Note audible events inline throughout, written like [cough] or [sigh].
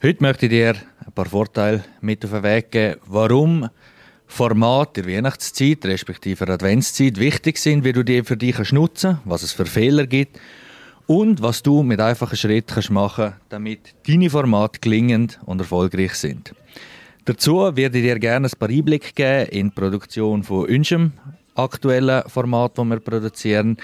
Heute möchte ich dir ein paar Vorteile mit auf den Weg geben, warum Formate der Weihnachtszeit respektive der Adventszeit wichtig sind, wie du die für dich kannst nutzen was es für Fehler gibt und was du mit einfachen Schritten kannst machen damit deine Formate gelingend und erfolgreich sind. Dazu werde ich dir gerne ein paar Einblicke geben in die Produktion von unserem aktuellen Format, das wir produzieren.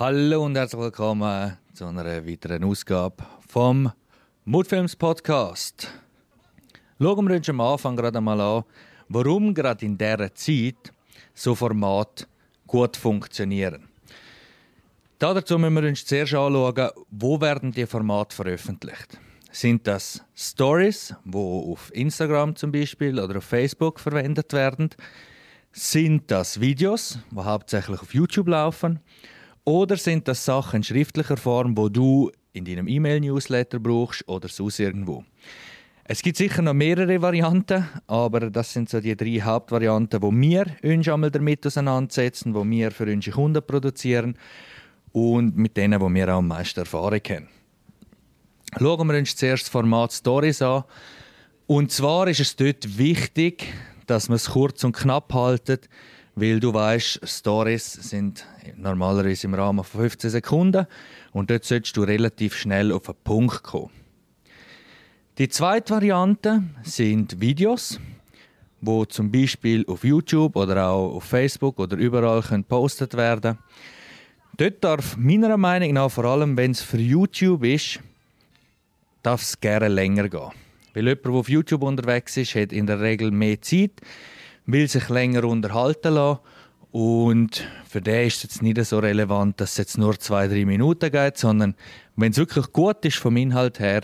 Hallo und herzlich willkommen zu einer weiteren Ausgabe vom Mutfilms Podcast. Schauen wir uns am Anfang gerade einmal an, warum gerade in dieser Zeit so Formate gut funktionieren. Dazu müssen wir uns zuerst anschauen, wo werden die Formate veröffentlicht. Sind das Stories, wo auf Instagram zum Beispiel oder auf Facebook verwendet werden? Sind das Videos, die hauptsächlich auf YouTube laufen? Oder sind das Sachen in schriftlicher Form, wo du in deinem E-Mail-Newsletter brauchst oder sonst irgendwo? Es gibt sicher noch mehrere Varianten, aber das sind so die drei Hauptvarianten, wo wir uns einmal damit auseinandersetzen, wo wir für unsere Kunden produzieren und mit denen, wo wir auch am meisten Erfahrung haben. Schauen wir uns zuerst das Format Stories an. Und zwar ist es dort wichtig, dass man es kurz und knapp haltet, weil du weißt, Stories sind normalerweise im Rahmen von 15 Sekunden und dort solltest du relativ schnell auf den Punkt kommen. Die zweite Variante sind Videos, wo zum Beispiel auf YouTube oder auch auf Facebook oder überall gepostet werden. Dort darf meiner Meinung nach vor allem, wenn es für YouTube ist, darf es gerne länger gehen. Weil jemand, der auf YouTube unterwegs ist, hat in der Regel mehr Zeit, will sich länger unterhalten lassen und für den ist es jetzt nicht so relevant, dass es jetzt nur zwei, drei Minuten geht, sondern wenn es wirklich gut ist vom Inhalt her,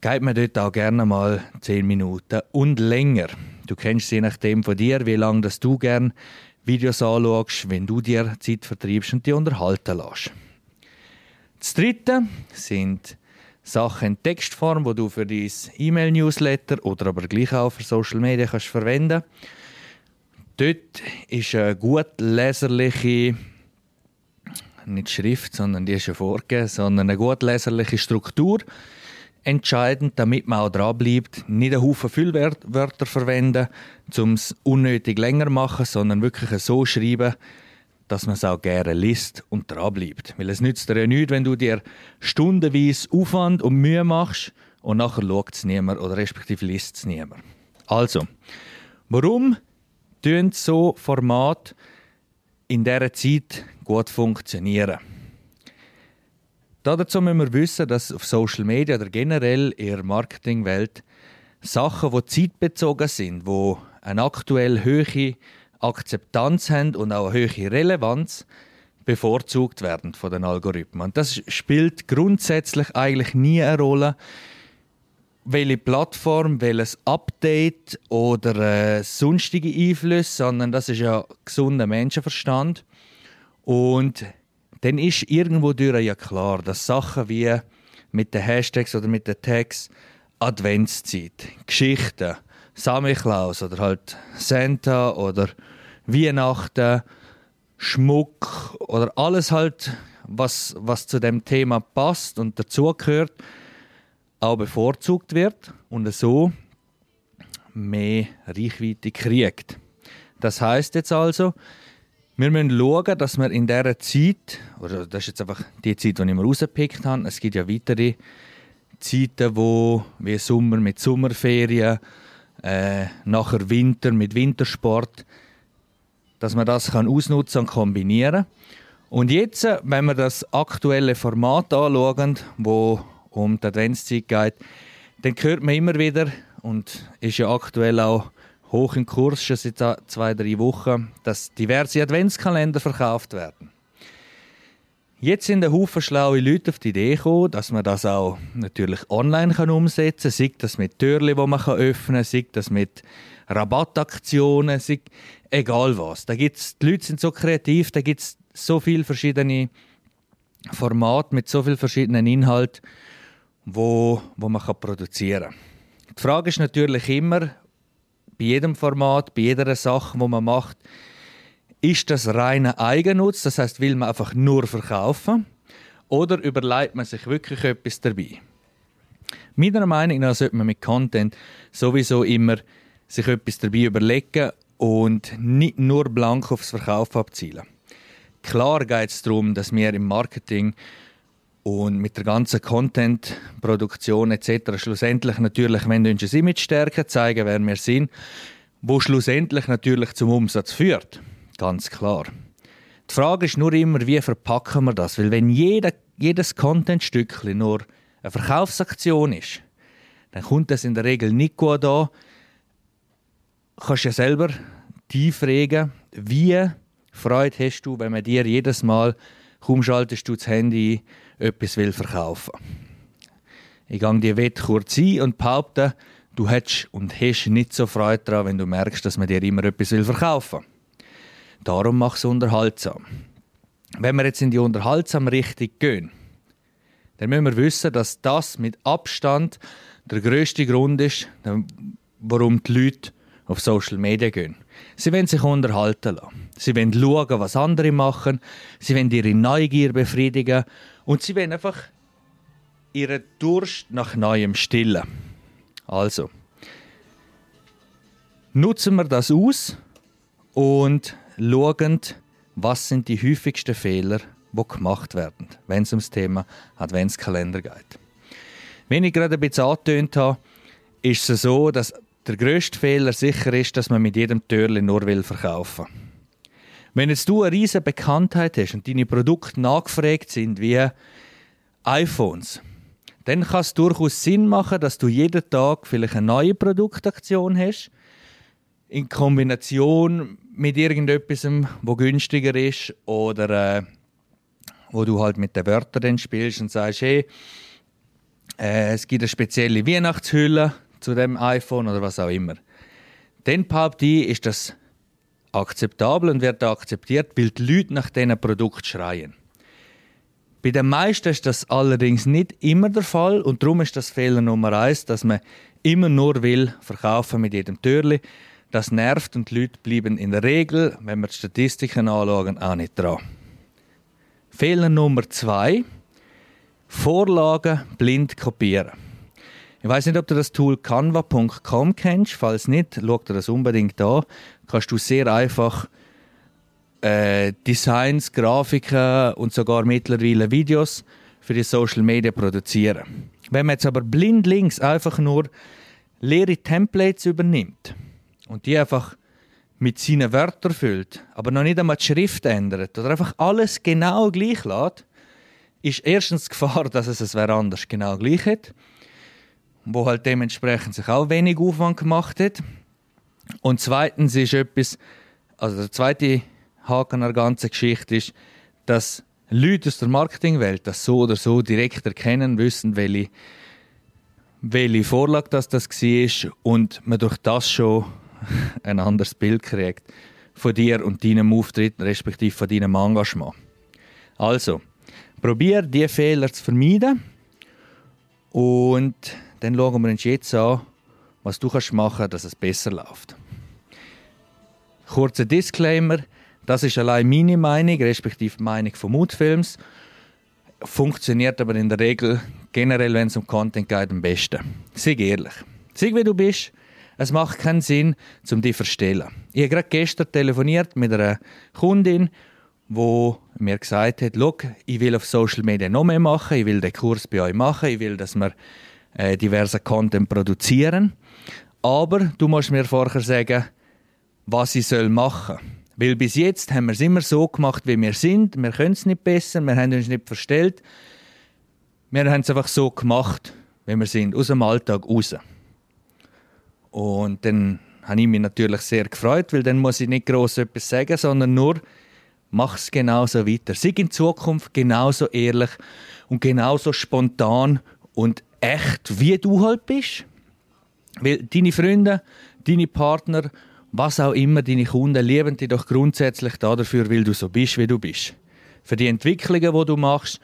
geht man dort auch gerne mal zehn Minuten und länger. Du kennst je nachdem von dir, wie lange du gerne Videos anschaust, wenn du dir Zeit vertreibst und die unterhalten lässt. Das dritte sind Sachen in Textform, wo du für dein E-Mail-Newsletter oder aber gleich auch für Social Media kannst verwenden. Dort ist eine gut leserliche nicht Schrift, sondern die ist ja vorgegeben, sondern eine gut leserliche Struktur entscheidend, damit man auch dranbleibt. Nicht einen Haufen Füllwörter verwenden, um es unnötig länger zu machen, sondern wirklich so schreiben, dass man es auch gerne liest und dranbleibt. Weil es nützt dir ja nichts, wenn du dir stundenweise Aufwand und Mühe machst und nachher schaut es niemand oder respektive liest es niemand. Also, warum tun so Formate in dieser Zeit gut funktionieren? Dazu müssen wir wissen, dass auf Social Media oder generell in der Marketingwelt Sachen, die zeitbezogen sind, die eine aktuell hohe Akzeptanz haben und auch eine hohe Relevanz, bevorzugt werden von den Algorithmen. Und das spielt grundsätzlich eigentlich nie eine Rolle, welche Plattform, welches Update oder äh, sonstige Einflüsse, sondern das ist ja gesunder Menschenverstand. Und dann ist irgendwo durch ja klar, dass Sachen wie mit den Hashtags oder mit den Tags Adventszeit, Geschichten, Samichlaus oder halt Santa oder Weihnachten, Schmuck oder alles halt, was, was zu dem Thema passt und dazugehört, auch bevorzugt wird und so mehr Reichweite kriegt. Das heißt jetzt also, wir müssen schauen, dass wir in dieser Zeit, oder das ist jetzt einfach die Zeit, die ich mir rausgepickt habe, es gibt ja weitere Zeiten, wo wie Sommer mit Sommerferien, äh, nachher Winter mit Wintersport, dass man das kann ausnutzen und kombinieren Und jetzt, wenn wir das aktuelle Format anschauen, wo um die Adventszeit geht, dann hört man immer wieder, und ist ja aktuell auch hoch im Kurs schon seit zwei, drei Wochen, dass diverse Adventskalender verkauft werden. Jetzt sind ein Haufen schlaue Leute auf die Idee gekommen, dass man das auch natürlich online kann umsetzen kann. Sei das mit Türen, die man öffnen kann, sei das mit Rabattaktionen, sei egal was. Da gibt's, die Leute sind so kreativ, da gibt es so viele verschiedene Formate mit so vielen verschiedenen Inhalten. Wo, wo man kann produzieren kann. Die Frage ist natürlich immer, bei jedem Format, bei jeder Sache, die man macht, ist das reiner Eigennutz, das heißt, will man einfach nur verkaufen, oder überlegt man sich wirklich etwas dabei? Meiner Meinung nach sollte man mit Content sowieso immer sich etwas dabei überlegen und nicht nur blank aufs Verkauf abzielen. Klar geht es darum, dass wir im Marketing und mit der ganzen Content-Produktion etc. schlussendlich natürlich wenn wir ein Image stärken, zeigen, wer wir sind, wo schlussendlich natürlich zum Umsatz führt. Ganz klar. Die Frage ist nur immer, wie verpacken wir das? Weil wenn jeder, jedes Content-Stückchen nur eine Verkaufsaktion ist, dann kommt das in der Regel nicht gut an. Du kannst ja selber tief fragen, wie Freude hast du, wenn man dir jedes Mal, kaum schaltest du das Handy etwas will verkaufen Ich gehe die Wette kurz ein und behaupte, du hättest und hast nicht so Freude daran, wenn du merkst, dass man dir immer etwas will verkaufen will. Darum mach es unterhaltsam. Wenn wir jetzt in die unterhaltsame Richtung gehen, dann müssen wir wissen, dass das mit Abstand der größte Grund ist, warum die Leute auf Social Media gehen. Sie wollen sich unterhalten lassen. Sie wollen schauen, was andere machen. Sie wollen ihre Neugier befriedigen. Und sie wollen einfach ihren Durst nach Neuem stillen. Also, nutzen wir das aus und schauen, was sind die häufigsten Fehler, die gemacht werden, wenn es ums Thema Adventskalender geht. Wenn ich gerade ein bisschen angetönt habe, ist es so, dass der grösste Fehler sicher ist, dass man mit jedem Türli nur verkaufen will. Wenn jetzt du eine riesige Bekanntheit hast und deine Produkte nachgefragt sind wie iPhones, dann kann es durchaus Sinn machen, dass du jeden Tag vielleicht eine neue Produktaktion hast, in Kombination mit irgendetwas, wo günstiger ist oder äh, wo du halt mit den Wörtern spielst und sagst, hey, äh, es gibt eine spezielle Weihnachtshülle zu dem iPhone oder was auch immer. Dann behaupte ich, ist das akzeptabel und wird akzeptiert, weil die Leute nach diesen Produkt schreien. Bei den meisten ist das allerdings nicht immer der Fall und darum ist das Fehler Nummer eins, dass man immer nur will verkaufen mit jedem Türli das nervt und die Leute bleiben in der Regel, wenn wir die Statistiken anschauen, auch nicht dran. Fehler Nummer zwei: Vorlagen blind kopieren. Ich weiß nicht, ob du das Tool canva.com kennst. Falls nicht, schau dir das unbedingt an. Kannst du sehr einfach äh, Designs, Grafiken und sogar mittlerweile Videos für die Social Media produzieren. Wenn man jetzt aber blind links einfach nur leere Templates übernimmt, und die einfach mit seinen Wörtern füllt, aber noch nicht einmal die Schrift ändert oder einfach alles genau gleich lässt, ist erstens die Gefahr, [laughs] dass es es wer anders genau gleich hat, wo halt dementsprechend sich auch wenig Aufwand gemacht hat. Und zweitens ist etwas, also der zweite Haken an der ganzen Geschichte ist, dass Leute aus der Marketingwelt das so oder so direkt erkennen, wissen, welche, welche Vorlage das, das war und man durch das schon [laughs] ein anderes Bild kriegt von dir und deinem Auftritt, respektive von deinem Engagement. Also, probier diese Fehler zu vermeiden und dann schauen wir uns jetzt an, was du kannst machen dass es besser läuft. Kurzer Disclaimer, das ist allein meine Meinung, respektive die Meinung von Moodfilms. Funktioniert aber in der Regel generell, wenn es um Content geht, am besten. Sei ehrlich. Sag, wie du bist es macht keinen Sinn, um dich zu verstellen. Ich habe gerade gestern telefoniert mit einer Kundin, die mir gesagt hat, ich will auf Social Media noch mehr machen, ich will den Kurs bei euch machen, ich will, dass wir äh, diverse Content produzieren. Aber du musst mir vorher sagen, was ich soll machen soll. Weil bis jetzt haben wir es immer so gemacht, wie wir sind. Wir können es nicht besser, wir haben uns nicht verstellt. Wir haben es einfach so gemacht, wie wir sind, aus dem Alltag raus. Und dann habe ich mich natürlich sehr gefreut, weil dann muss ich nicht groß etwas sagen, sondern nur, mach es genauso weiter. Sei in Zukunft genauso ehrlich und genauso spontan und echt, wie du halt bist. Weil deine Freunde, deine Partner, was auch immer, deine Kunden lieben dich doch grundsätzlich dafür, weil du so bist, wie du bist. Für die Entwicklungen, die du machst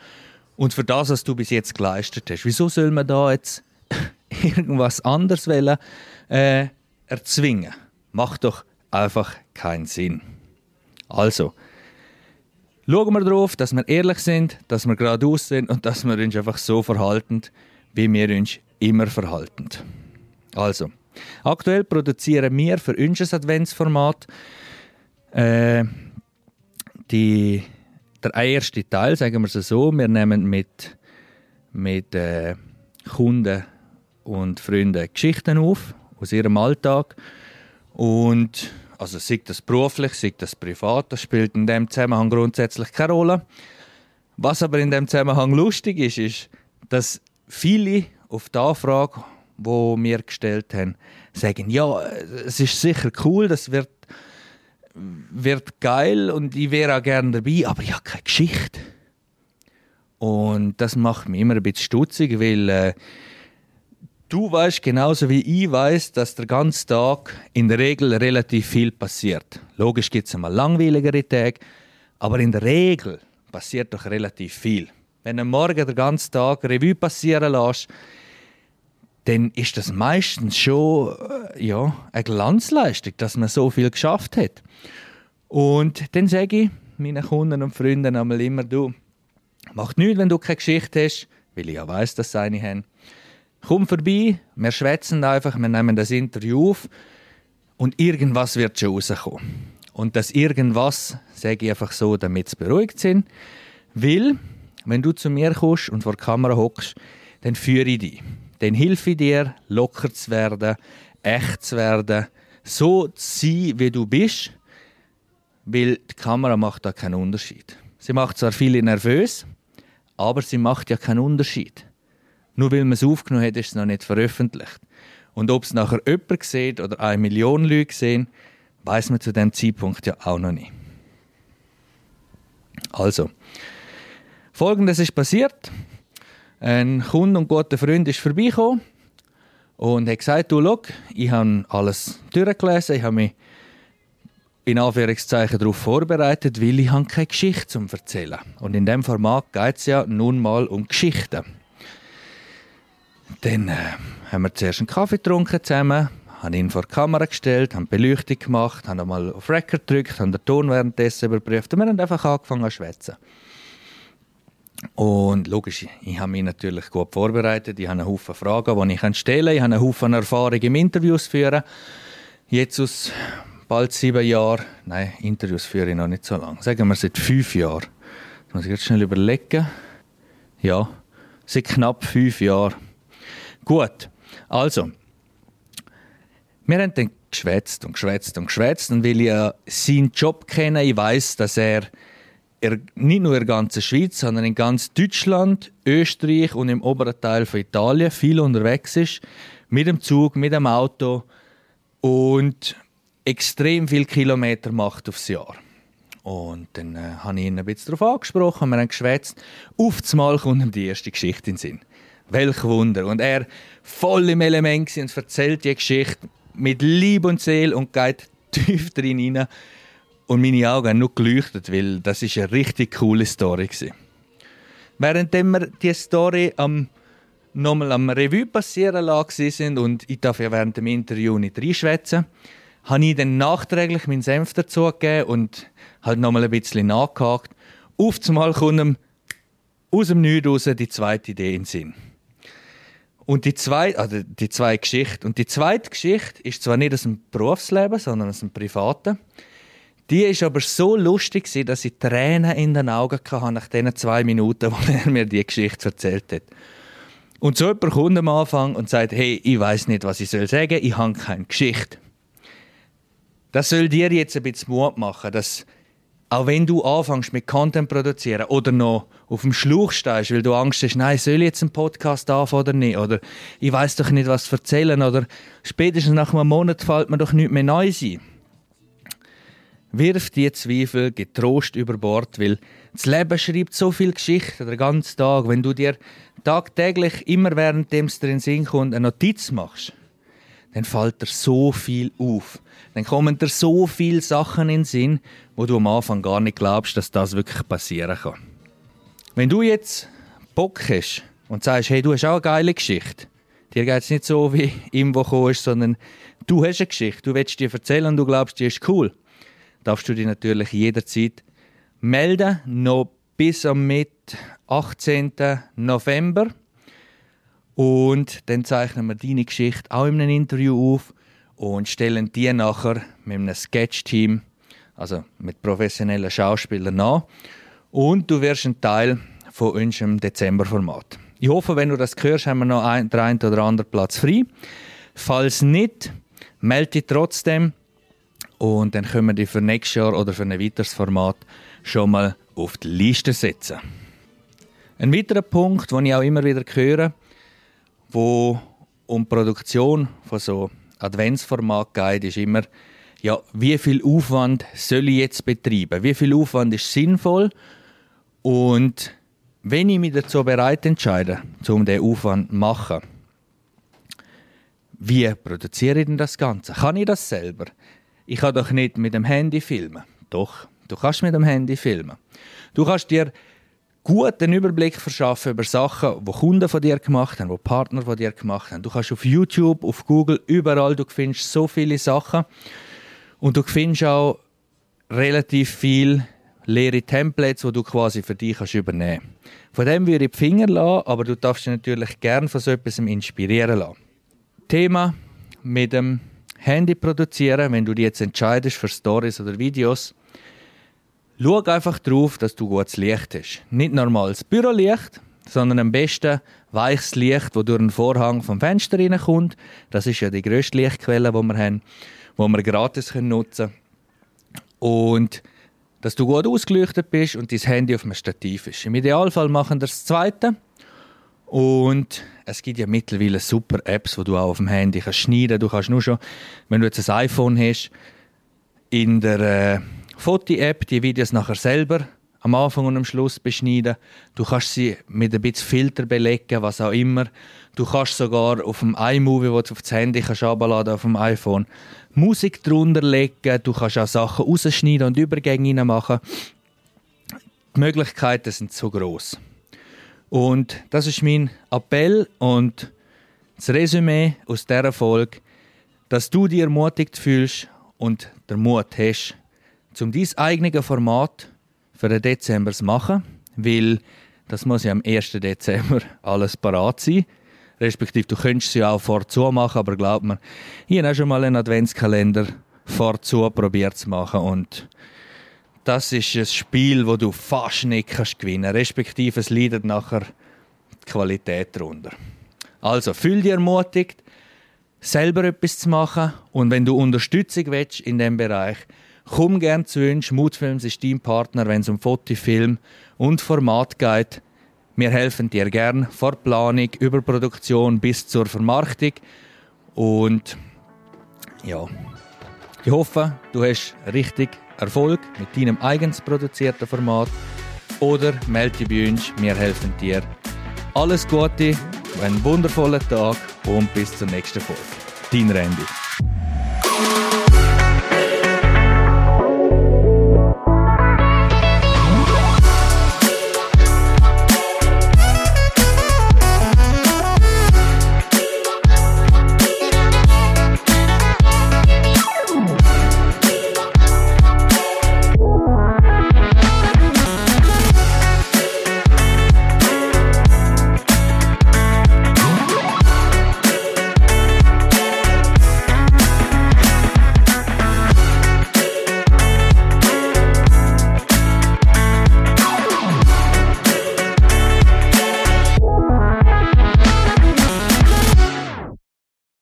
und für das, was du bis jetzt geleistet hast. Wieso soll man da jetzt [laughs] irgendwas anderes wollen, äh, erzwingen? Macht doch einfach keinen Sinn. Also, schauen wir darauf, dass wir ehrlich sind, dass wir geradeaus sind und dass wir uns einfach so verhalten, wie wir uns immer verhalten. Also, aktuell produzieren wir für unser Adventsformat äh, die, der erste Teil, sagen wir es so. Wir nehmen mit, mit äh, Kunden und Freunden Geschichten auf aus ihrem Alltag und also sei das beruflich, sei das privat, das spielt in dem Zusammenhang grundsätzlich keine Rolle. Was aber in dem Zusammenhang lustig ist, ist, dass viele auf die Anfrage, die wir gestellt haben, sagen, ja, es ist sicher cool, das wird, wird geil und ich wäre auch gerne dabei, aber ich habe keine Geschichte. Und das macht mich immer ein bisschen stutzig, weil äh, Du weißt genauso wie ich weiß, dass der ganze Tag in der Regel relativ viel passiert. Logisch gibt es einmal langweiligere Tage, aber in der Regel passiert doch relativ viel. Wenn du morgen den ganzen Tag Revue passieren lässt, dann ist das meistens schon äh, ja, eine Glanzleistung, dass man so viel geschafft hat. Und dann sage ich meinen Kunden und Freunden einmal immer, du, macht nichts, wenn du keine Geschichte hast, weil ich ja weiß, dass sie eine haben Komm vorbei, wir schwätzen einfach, wir nehmen das Interview auf und irgendwas wird schon rauskommen. Und das irgendwas sage ich einfach so, damit sie beruhigt sind. Weil, wenn du zu mir kommst und vor der Kamera hockst, dann führe ich dich. Dann helfe ich dir, locker zu werden, echt zu werden, so zu sein, wie du bist. Weil die Kamera macht da keinen Unterschied. Sie macht zwar viele nervös, aber sie macht ja keinen Unterschied. Nur weil man es aufgenommen hat, ist es noch nicht veröffentlicht. Und ob es nachher jemand sieht oder eine Million Leute sehen, weiß man zu dem Zeitpunkt ja auch noch nicht. Also, folgendes ist passiert. Ein Kunde und guter Freund ist vorbeigekommen und hat gesagt, du, schau, ich habe alles durchgelesen, ich habe mich in Anführungszeichen darauf vorbereitet, weil ich habe keine Geschichte zum erzählen. Und in dem Format geht es ja nun mal um Geschichten. Dann äh, haben wir zuerst einen Kaffee getrunken zusammen, haben ihn vor die Kamera gestellt, haben Beleuchtung gemacht, haben einmal auf Record gedrückt, haben den Ton währenddessen überprüft und wir haben einfach angefangen zu schwätzen. Und logisch, ich habe mich natürlich gut vorbereitet. Ich habe einen Haufen Fragen, die ich stellen kann. Ich habe einen Haufen Erfahrung im Interviews führen. Jetzt aus bald sieben Jahren, nein, Interviews führe ich noch nicht so lange. Sagen wir seit fünf Jahren. Das muss ich jetzt schnell überlegen. Ja, seit knapp fünf Jahren Gut, also, wir haben dann geschwätzt und geschwätzt und geschwätzt und weil ich seinen Job kenne, ich weiß, dass er nicht nur in der ganzen Schweiz, sondern in ganz Deutschland, Österreich und im oberen Teil von Italien viel unterwegs ist, mit dem Zug, mit dem Auto und extrem viele Kilometer macht aufs Jahr. Und dann äh, habe ich ihn ein bisschen darauf angesprochen, wir haben geschwätzt. Auf einmal kommt ihm die erste Geschichte in den Sinn. Welch Wunder. Und er voll im Element und erzählt die Geschichte mit Lieb und Seele und geht [laughs] tief drin rein. Und meine Augen haben nur geleuchtet, weil das ist eine richtig coole Story war. Während wir die Story am nochmal am Revue passieren lassen sind und ich darf ja während dem Interview nicht reinschwätzen, habe ich dann nachträglich meinen Senf dazugegeben und halt nochmal ein bisschen nachgehakt. Auf einmal kommt aus dem Nichts raus die zweite Idee in den Sinn. Und die zweite, also die zwei Geschichten. Und die zweite Geschichte ist zwar nicht aus dem Berufsleben, sondern aus dem Privaten. Die ist aber so lustig, dass ich Tränen in den Augen hatte nach den zwei Minuten, [laughs] wo er mir die Geschichte erzählt hat. Und so jemand kommt am Anfang und sagt, hey, ich weiß nicht, was ich soll sagen, ich habe keine Geschichte. Das soll dir jetzt ein bisschen Mut machen, dass auch wenn du anfängst mit Content produzieren oder noch auf dem Schlauch stehst, weil du Angst hast, nein, soll ich jetzt einen Podcast anfangen oder nicht? Oder ich weiß doch nicht, was erzählen. Oder spätestens nach einem Monat fällt mir doch nichts mehr neu sein. Wirf die Zweifel getrost über Bord, weil das Leben schreibt so viel Geschichte den ganzen Tag. Wenn du dir tagtäglich, immer während dem es dir in den Sinn kommt, eine Notiz machst, dann fällt dir so viel auf. Dann kommen dir so viele Sachen in den Sinn, wo du am Anfang gar nicht glaubst, dass das wirklich passieren kann. Wenn du jetzt Bock hast und sagst, hey, du hast auch eine geile Geschichte. Dir geht es nicht so, wie [laughs] ihm, gekommen ist, sondern du hast eine Geschichte, du willst dir erzählen und du glaubst, die ist cool. Darfst du dich natürlich jederzeit melden, noch bis am Mittwoch 18. November. Und dann zeichnen wir deine Geschichte auch in einem Interview auf und stellen die nachher mit einem Sketch-Team, also mit professionellen Schauspielern nach. Und du wirst ein Teil von unserem Dezember-Format. Ich hoffe, wenn du das hörst, haben wir noch ein, der einen oder andere Platz frei. Falls nicht, melde dich trotzdem und dann können wir dich für nächstes Jahr oder für ein weiteres Format schon mal auf die Liste setzen. Ein weiterer Punkt, den ich auch immer wieder höre, wo um die Produktion von so Adventsformat geht, ist immer, ja, wie viel Aufwand soll ich jetzt betreiben? Wie viel Aufwand ist sinnvoll? Und wenn ich mich dazu bereit entscheide, um diesen Aufwand zu machen, wie produziere ich denn das Ganze? Kann ich das selber? Ich kann doch nicht mit dem Handy filmen. Doch, du kannst mit dem Handy filmen. Du kannst dir guten Überblick verschaffen über Sachen, die Kunden von dir gemacht haben, die Partner von dir gemacht haben. Du kannst auf YouTube, auf Google, überall, du findest so viele Sachen und du findest auch relativ viele leere Templates, die du quasi für dich kannst übernehmen kannst. Von dem würde ich die Finger lassen, aber du darfst dich natürlich gerne von so etwas inspirieren lassen. Thema mit dem Handy produzieren, wenn du dich jetzt entscheidest für Stories oder Videos, Schau einfach darauf, dass du gutes Licht hast. Nicht normales Bürolicht, sondern am besten weiches Licht, das durch den Vorhang vom Fenster reinkommt. Das ist ja die grösste Lichtquelle, die wir haben, die wir gratis nutzen können. Und dass du gut ausgeleuchtet bist und dein Handy auf einem Stativ ist. Im Idealfall machen wir das Zweite. Und es gibt ja mittlerweile super Apps, die du auch auf dem Handy kannst schneiden. Du kannst nur schon, wenn du jetzt ein iPhone hast, in der äh, Foto-App die Videos nachher selber am Anfang und am Schluss beschneiden. Du kannst sie mit ein bisschen Filter belegen, was auch immer. Du kannst sogar auf dem iMovie, wo du auf das Handy kannst abladen auf dem iPhone, Musik drunter legen. Du kannst auch Sachen rausschneiden und Übergänge machen. Die Möglichkeiten sind so groß. Und das ist mein Appell und das Resümee aus dieser Folge, dass du dich ermutigt fühlst und der Mut hast, um dein eigenes Format für den Dezember zu machen, weil das muss ja am 1. Dezember [laughs] alles parat sein. Respektive, du könntest sie auch vorzu machen, aber glaub mir, ich habe schon mal einen Adventskalender vorzu probiert zu machen und das ist ein Spiel, wo du fast nicht kannst gewinnen respektive es leidet nachher die Qualität darunter. Also, fühl dich ermutigt, selber etwas zu machen und wenn du Unterstützung willst in diesem Bereich, Komm gern zu uns. Mutfilms ist dein Partner, wenn es um Foto, Film und Format geht. Wir helfen dir gern von Planung über Produktion bis zur Vermarktung. Und ja, ich hoffe, du hast richtig Erfolg mit deinem eigens produzierten Format. Oder melde dich bei uns, wir helfen dir. Alles Gute, einen wundervollen Tag und bis zur nächsten Folge. Dein Randy.